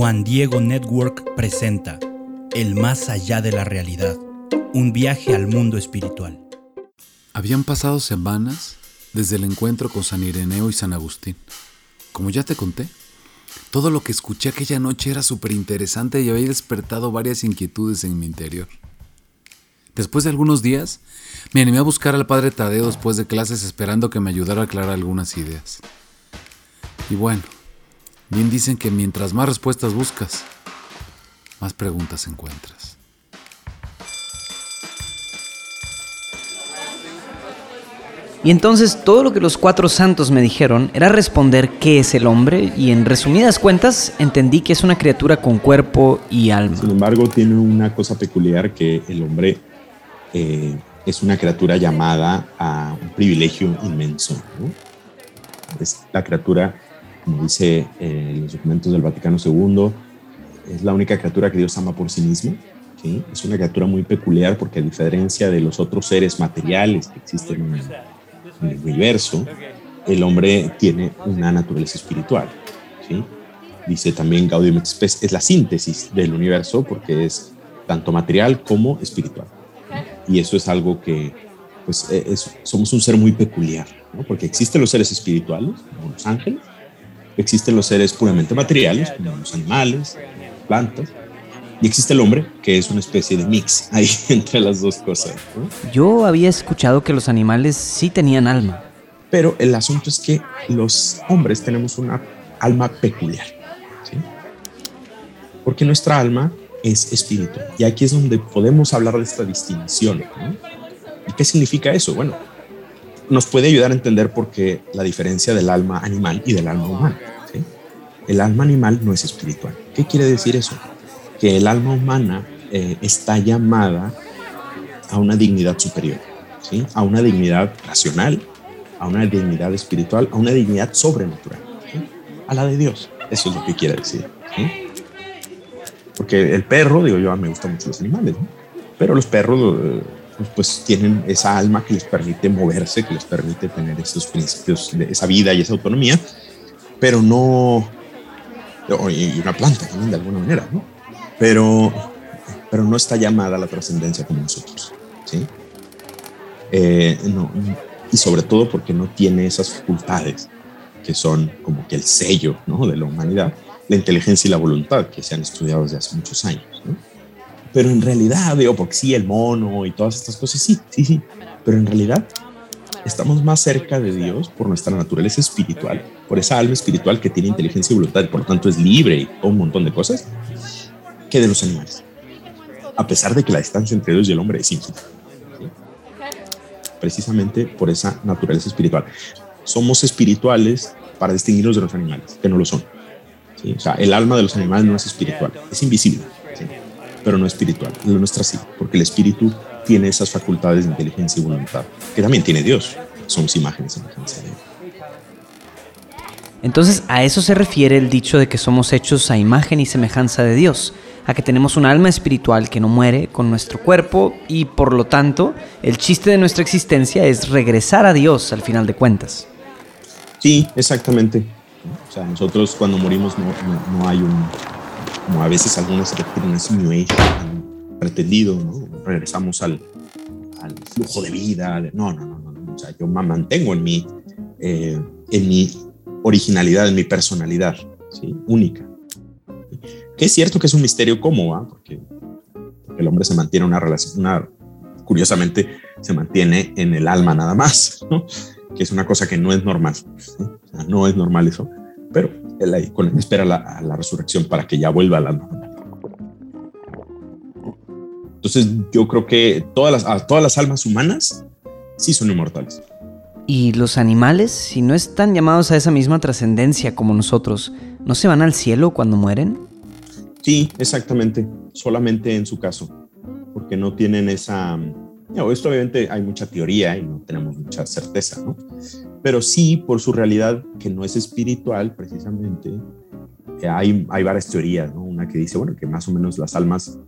Juan Diego Network presenta El más allá de la realidad, un viaje al mundo espiritual. Habían pasado semanas desde el encuentro con San Ireneo y San Agustín. Como ya te conté, todo lo que escuché aquella noche era súper interesante y había despertado varias inquietudes en mi interior. Después de algunos días, me animé a buscar al padre Tadeo después de clases esperando que me ayudara a aclarar algunas ideas. Y bueno, Bien dicen que mientras más respuestas buscas, más preguntas encuentras. Y entonces todo lo que los cuatro santos me dijeron era responder qué es el hombre y en resumidas cuentas entendí que es una criatura con cuerpo y alma. Sin embargo, tiene una cosa peculiar que el hombre eh, es una criatura llamada a un privilegio inmenso. Es la criatura como dice eh, los documentos del Vaticano II, es la única criatura que Dios ama por sí mismo. ¿sí? Es una criatura muy peculiar porque a diferencia de los otros seres materiales que existen en el, universo, el hombre tiene una naturaleza espiritual. ¿sí? Dice también Gaudium et Spes, es la síntesis del universo porque es tanto material como espiritual. Y eso es algo que, pues, e, somos un ser muy peculiar, ¿no? porque existen los seres espirituales, como los ángeles, existen los seres puramente materiales, como los animales, plantas, y existe el hombre, que es una especie de mix ahí entre las dos cosas. Yo había escuchado que los animales sí tenían alma. Pero el asunto es que los hombres tenemos una alma peculiar. ¿sí? Porque nuestra alma es espíritu. Y aquí es donde podemos hablar de esta distinción. ¿Y qué significa eso? Bueno, nos puede ayudar a entender por qué la diferencia del alma animal y del alma humana. El alma animal no es espiritual. ¿Qué quiere decir eso? Que el alma humana eh, está llamada a una dignidad superior, ¿sí? a una dignidad racional, a una dignidad espiritual, a una dignidad sobrenatural, a la de Dios. Eso es lo que quiere decir. Porque el perro, digo yo, me gustan mucho los animales, pero los perros... Pues tienen esa alma que les permite moverse, que les permite tener esos principios esa vida y esa autonomía, pero no, y una planta también de alguna manera, ¿no? Pero, pero no está llamada a la trascendencia como nosotros, ¿sí? Eh, y sobre todo porque no tiene esas facultades que son como que el sello ¿no? de la humanidad, la inteligencia y la voluntad que se han estudiado desde hace muchos años. ¿no? Pero en realidad, digo, porque sí, el mono y todas estas cosas, sí, sí, sí. Pero en realidad estamos más cerca de Dios por nuestra naturaleza espiritual, por esa alma espiritual que tiene inteligencia y voluntad y por lo tanto es libre y un montón de cosas, que de los animales. A pesar de que la distancia entre Dios y el hombre es infinita. Precisamente por esa naturaleza espiritual. Somos espirituales para distinguirnos de los animales, que no lo son. O sea, el alma de los animales no es espiritual, es invisible pero no espiritual. La nuestra sí, porque el espíritu tiene esas facultades de inteligencia y voluntad, que también tiene Dios. Somos imágenes y semejanza de Él. Entonces, a eso se refiere el dicho de que somos hechos a imagen y semejanza de Dios, a que tenemos un alma espiritual que no muere con nuestro cuerpo y por lo tanto el chiste de nuestra existencia es regresar a Dios al final de cuentas. Sí, exactamente. O sea, nosotros cuando morimos no, no hay un, como a veces algunas doctrinas New Age pretendido, ¿no? Regresamos al, al flujo de vida. no, no, no, no, O sea, yo me mantengo en mi, eh, en mi originalidad, en mi personalidad, ¿sí? Única. Que es cierto que es un misterio cómo, ¿ah? Porque el hombre se mantiene una relación, una, curiosamente, se mantiene en el alma nada más, ¿no? Que es una cosa que no es normal. no es normal eso. Pero él espera la, la resurrección para que ya vuelva a la normalidad. Entonces yo creo que todas las, todas las almas humanas sí son inmortales. ¿Y los animales, si no están llamados a esa misma trascendencia como nosotros, no se van al cielo cuando mueren? Sí, exactamente, solamente en su caso, porque no tienen esa... esto obviamente hay mucha teoría y no tenemos mucha certeza, ¿no? Pero sí por su realidad que no es espiritual precisamente. Eh, hay, hay varias teorías, ¿no? Una que dice, bueno, que más o menos las almas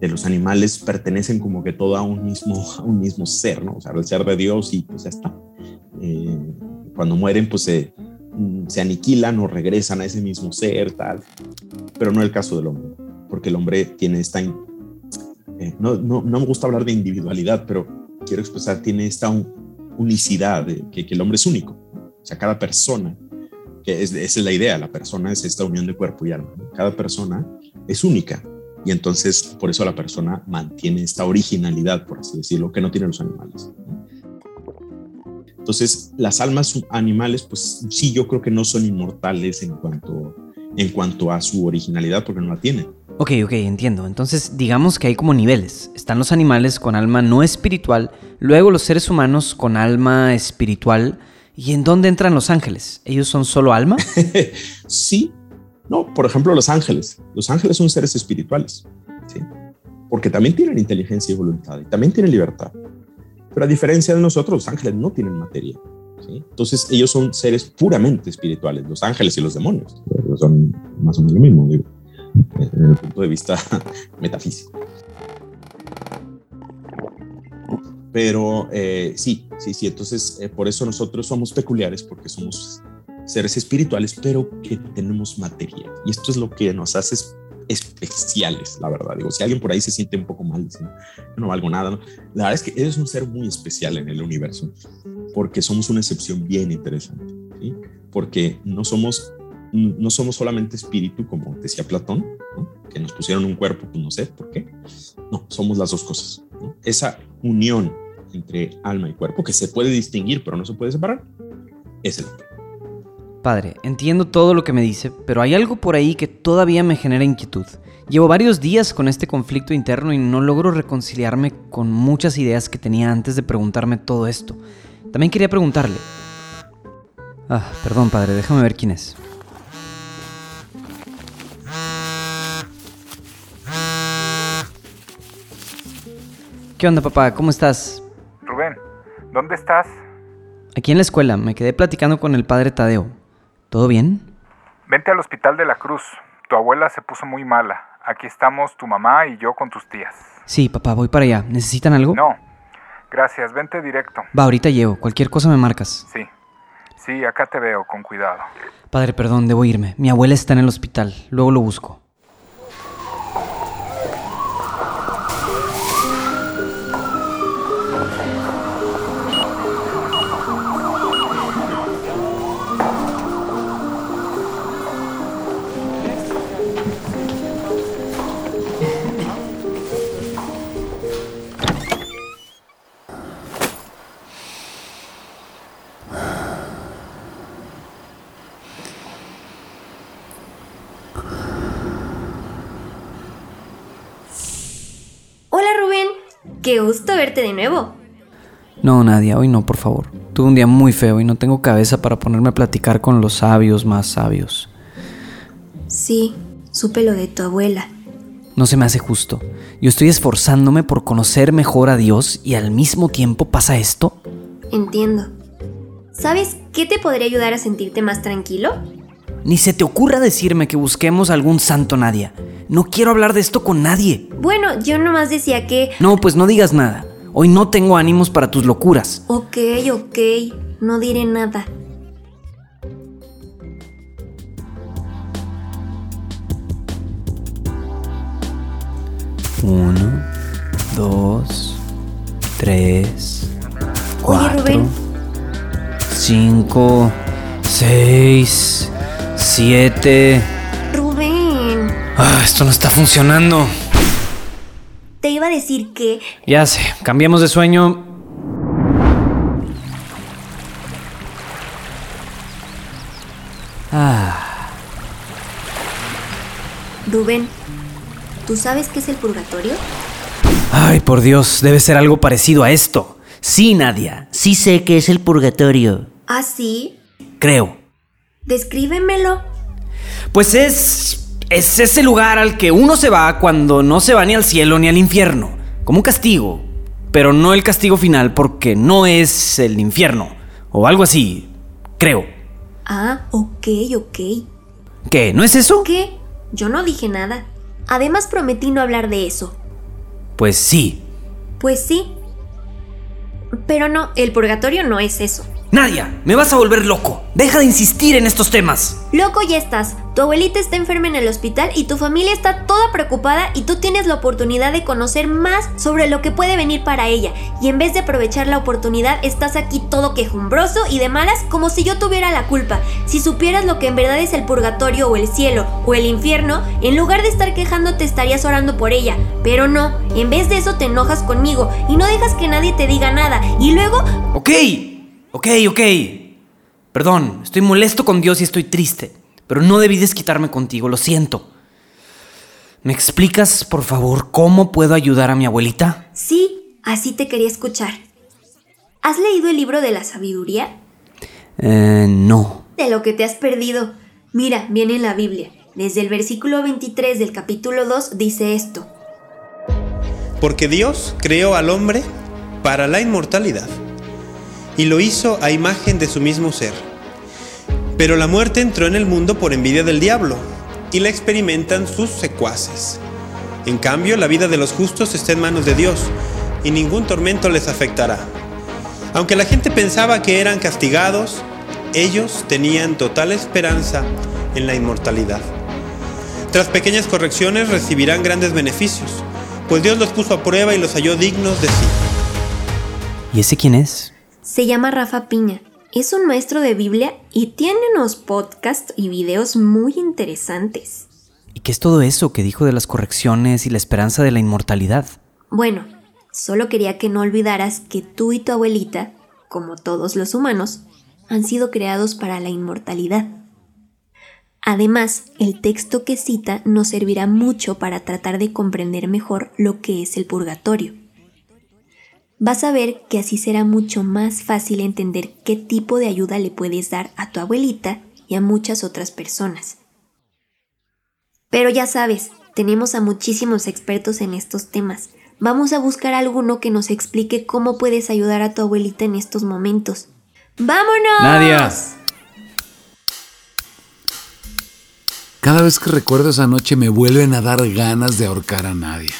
de los animales pertenecen como que todo a un mismo, a un mismo ser, ¿no? O sea, el ser de Dios y pues ya está. Eh, cuando mueren, pues se, se aniquilan o regresan a ese mismo ser, tal. pero no el caso del hombre, porque el hombre tiene esta... Eh, no, no, no, me gusta hablar de individualidad, pero quiero expresar, tiene esta unicidad, de que, que, el hombre es único. O sea, cada persona, que es, esa es la idea, la persona es esta unión de cuerpo y alma. Cada persona es única. Y entonces, por eso la persona mantiene esta originalidad, por así decirlo, que no tienen los animales. Entonces, las almas animales, pues sí, yo creo que no son inmortales en cuanto, en cuanto a su originalidad, porque no la tienen. Ok, ok, entiendo. Entonces, digamos que hay como niveles. Están los animales con alma no espiritual, luego los seres humanos con alma espiritual. ¿Y en dónde entran los ángeles? ¿Ellos son solo alma? sí. No, por ejemplo, los ángeles. Los ángeles son seres espirituales, ¿sí? Porque también tienen inteligencia y voluntad y también tienen libertad. Pero a diferencia de nosotros, los ángeles no tienen materia. Entonces ellos son seres puramente espirituales, los ángeles y los demonios. son más o menos lo mismo, digo, desde el punto de vista metafísico. Pero eh, sí, sí, sí, entonces eh, por eso nosotros somos peculiares, porque somos seres espirituales, pero que tenemos materia. Y esto es lo que nos hace especiales, la verdad. Digo, si alguien por ahí se siente un poco mal, diciendo, no valgo nada, la verdad es que eres un ser muy especial en el universo, porque somos una excepción bien interesante, ¿sí? porque no somos, no somos solamente espíritu, como decía Platón, que nos pusieron un cuerpo, pues no sé por qué, no, somos las dos cosas. Esa unión entre alma y cuerpo, que se puede distinguir, pero no se puede separar, es el Padre, entiendo todo lo que me dice, pero hay algo por ahí que todavía me genera inquietud. Llevo varios días con este conflicto interno y no logro reconciliarme con muchas ideas que tenía antes de preguntarme todo esto. También quería preguntarle... Ah, perdón, padre, déjame ver quién es. ¿Qué onda, papá? ¿Cómo estás? Rubén, ¿dónde estás? Aquí en la escuela, me quedé platicando con el padre Tadeo. ¿Todo bien? Vente al hospital de la Cruz. Tu abuela se puso muy mala. Aquí estamos tu mamá y yo con tus tías. Sí, papá, voy para allá. ¿Necesitan algo? No. Gracias, vente directo. Va, ahorita llevo. Cualquier cosa me marcas. Sí. Sí, acá te veo, con cuidado. Padre, perdón, debo irme. Mi abuela está en el hospital. Luego lo busco. Qué gusto verte de nuevo. No, Nadia, hoy no, por favor. Tuve un día muy feo y no tengo cabeza para ponerme a platicar con los sabios más sabios. Sí, supe lo de tu abuela. No se me hace justo. Yo estoy esforzándome por conocer mejor a Dios y al mismo tiempo pasa esto. Entiendo. ¿Sabes qué te podría ayudar a sentirte más tranquilo? Ni se te ocurra decirme que busquemos algún santo Nadia. No quiero hablar de esto con nadie. Bueno, yo nomás decía que... No, pues no digas nada. Hoy no tengo ánimos para tus locuras. Ok, ok. No diré nada. Uno, dos, tres, cuatro, Oye, Rubén. cinco, seis, siete. Rubén, Ah, esto no está funcionando. te iba a decir que... Ya sé, cambiemos de sueño. Ah, Rubén, ¿tú sabes qué es el purgatorio? ay, por Dios, debe ser algo parecido a esto. Sí, Nadia, sí sé que es el purgatorio. Ah, sí. Creo. Descríbemelo. Pues es. Es ese lugar al que uno se va cuando no se va ni al cielo ni al infierno. Como un castigo. Pero no el castigo final porque no es el infierno. O algo así. Creo. Ah, ok, ok. ¿Qué? ¿No es eso? ¿Qué? Yo no dije nada. Además prometí no hablar de eso. Pues sí. Pues sí. Pero no, el purgatorio no es eso. Nadia, me vas a volver loco. Deja de insistir en estos temas. Loco ya estás. Tu abuelita está enferma en el hospital y tu familia está toda preocupada y tú tienes la oportunidad de conocer más sobre lo que puede venir para ella. Y en vez de aprovechar la oportunidad, estás aquí todo quejumbroso y de malas como si yo tuviera la culpa. Si supieras lo que en verdad es el purgatorio o el cielo o el infierno, en lugar de estar quejándote estarías orando por ella. Pero no, en vez de eso te enojas conmigo y no dejas que nadie te diga nada. Y luego... Ok, ok, ok. Perdón, estoy molesto con Dios y estoy triste, pero no debí desquitarme contigo, lo siento. ¿Me explicas, por favor, cómo puedo ayudar a mi abuelita? Sí, así te quería escuchar. ¿Has leído el libro de la sabiduría? Eh, no. De lo que te has perdido. Mira, viene en la Biblia. Desde el versículo 23 del capítulo 2 dice esto. Porque Dios creó al hombre para la inmortalidad y lo hizo a imagen de su mismo ser. Pero la muerte entró en el mundo por envidia del diablo y la experimentan sus secuaces. En cambio, la vida de los justos está en manos de Dios y ningún tormento les afectará. Aunque la gente pensaba que eran castigados, ellos tenían total esperanza en la inmortalidad. Tras pequeñas correcciones recibirán grandes beneficios, pues Dios los puso a prueba y los halló dignos de sí. ¿Y ese quién es? Se llama Rafa Piña. Es un maestro de Biblia y tiene unos podcasts y videos muy interesantes. ¿Y qué es todo eso que dijo de las correcciones y la esperanza de la inmortalidad? Bueno, solo quería que no olvidaras que tú y tu abuelita, como todos los humanos, han sido creados para la inmortalidad. Además, el texto que cita nos servirá mucho para tratar de comprender mejor lo que es el purgatorio. Vas a ver que así será mucho más fácil entender qué tipo de ayuda le puedes dar a tu abuelita y a muchas otras personas. Pero ya sabes, tenemos a muchísimos expertos en estos temas. Vamos a buscar alguno que nos explique cómo puedes ayudar a tu abuelita en estos momentos. ¡Vámonos! Nadia. Cada vez que recuerdo esa noche me vuelven a dar ganas de ahorcar a nadie.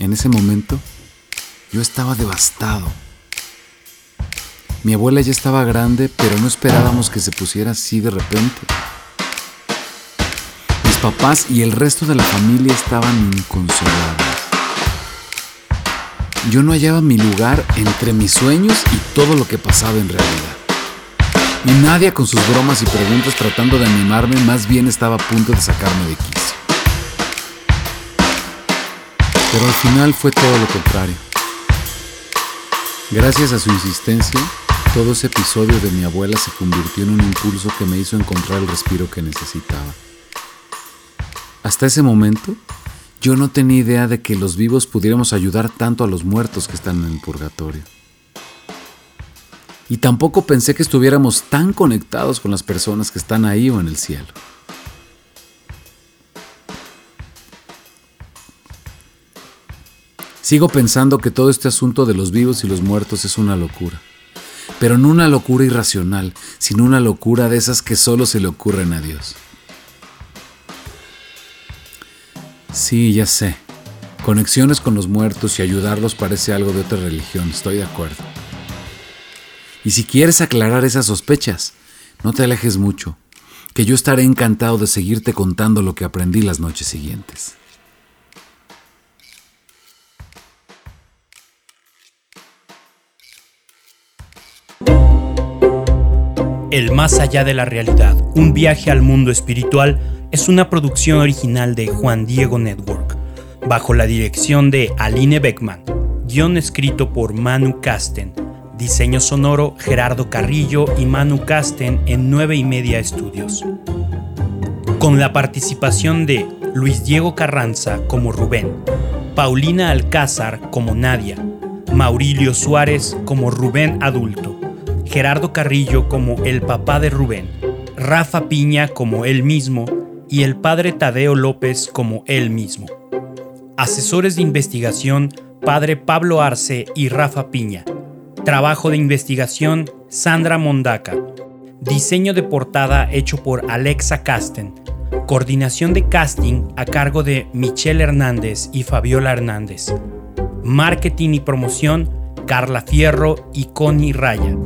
En ese momento, yo estaba devastado. Mi abuela ya estaba grande, pero no esperábamos que se pusiera así de repente. Mis papás y el resto de la familia estaban inconsolables. Yo no hallaba mi lugar entre mis sueños y todo lo que pasaba en realidad. Y nadie con sus bromas y preguntas tratando de animarme, más bien estaba a punto de sacarme de quicio. Pero al final fue todo lo contrario. Gracias a su insistencia, todo ese episodio de mi abuela se convirtió en un impulso que me hizo encontrar el respiro que necesitaba. Hasta ese momento, yo no tenía idea de que los vivos pudiéramos ayudar tanto a los muertos que están en el purgatorio. Y tampoco pensé que estuviéramos tan conectados con las personas que están ahí o en el cielo. Sigo pensando que todo este asunto de los vivos y los muertos es una locura. Pero no una locura irracional, sino una locura de esas que solo se le ocurren a Dios. Sí, ya sé. Conexiones con los muertos y ayudarlos parece algo de otra religión, estoy de acuerdo. Y si quieres aclarar esas sospechas, no te alejes mucho, que yo estaré encantado de seguirte contando lo que aprendí las noches siguientes. El más allá de la realidad, un viaje al mundo espiritual, es una producción original de Juan Diego Network, bajo la dirección de Aline Beckman, guion escrito por Manu Casten, diseño sonoro Gerardo Carrillo y Manu Casten en 9 y media estudios. Con la participación de Luis Diego Carranza como Rubén, Paulina Alcázar como Nadia, Maurilio Suárez como Rubén adulto, Gerardo Carrillo como el papá de Rubén, Rafa Piña como él mismo y el padre Tadeo López como él mismo. Asesores de investigación, padre Pablo Arce y Rafa Piña. Trabajo de investigación, Sandra Mondaca. Diseño de portada hecho por Alexa Casten. Coordinación de casting a cargo de Michelle Hernández y Fabiola Hernández. Marketing y promoción, Carla Fierro y Connie Raya.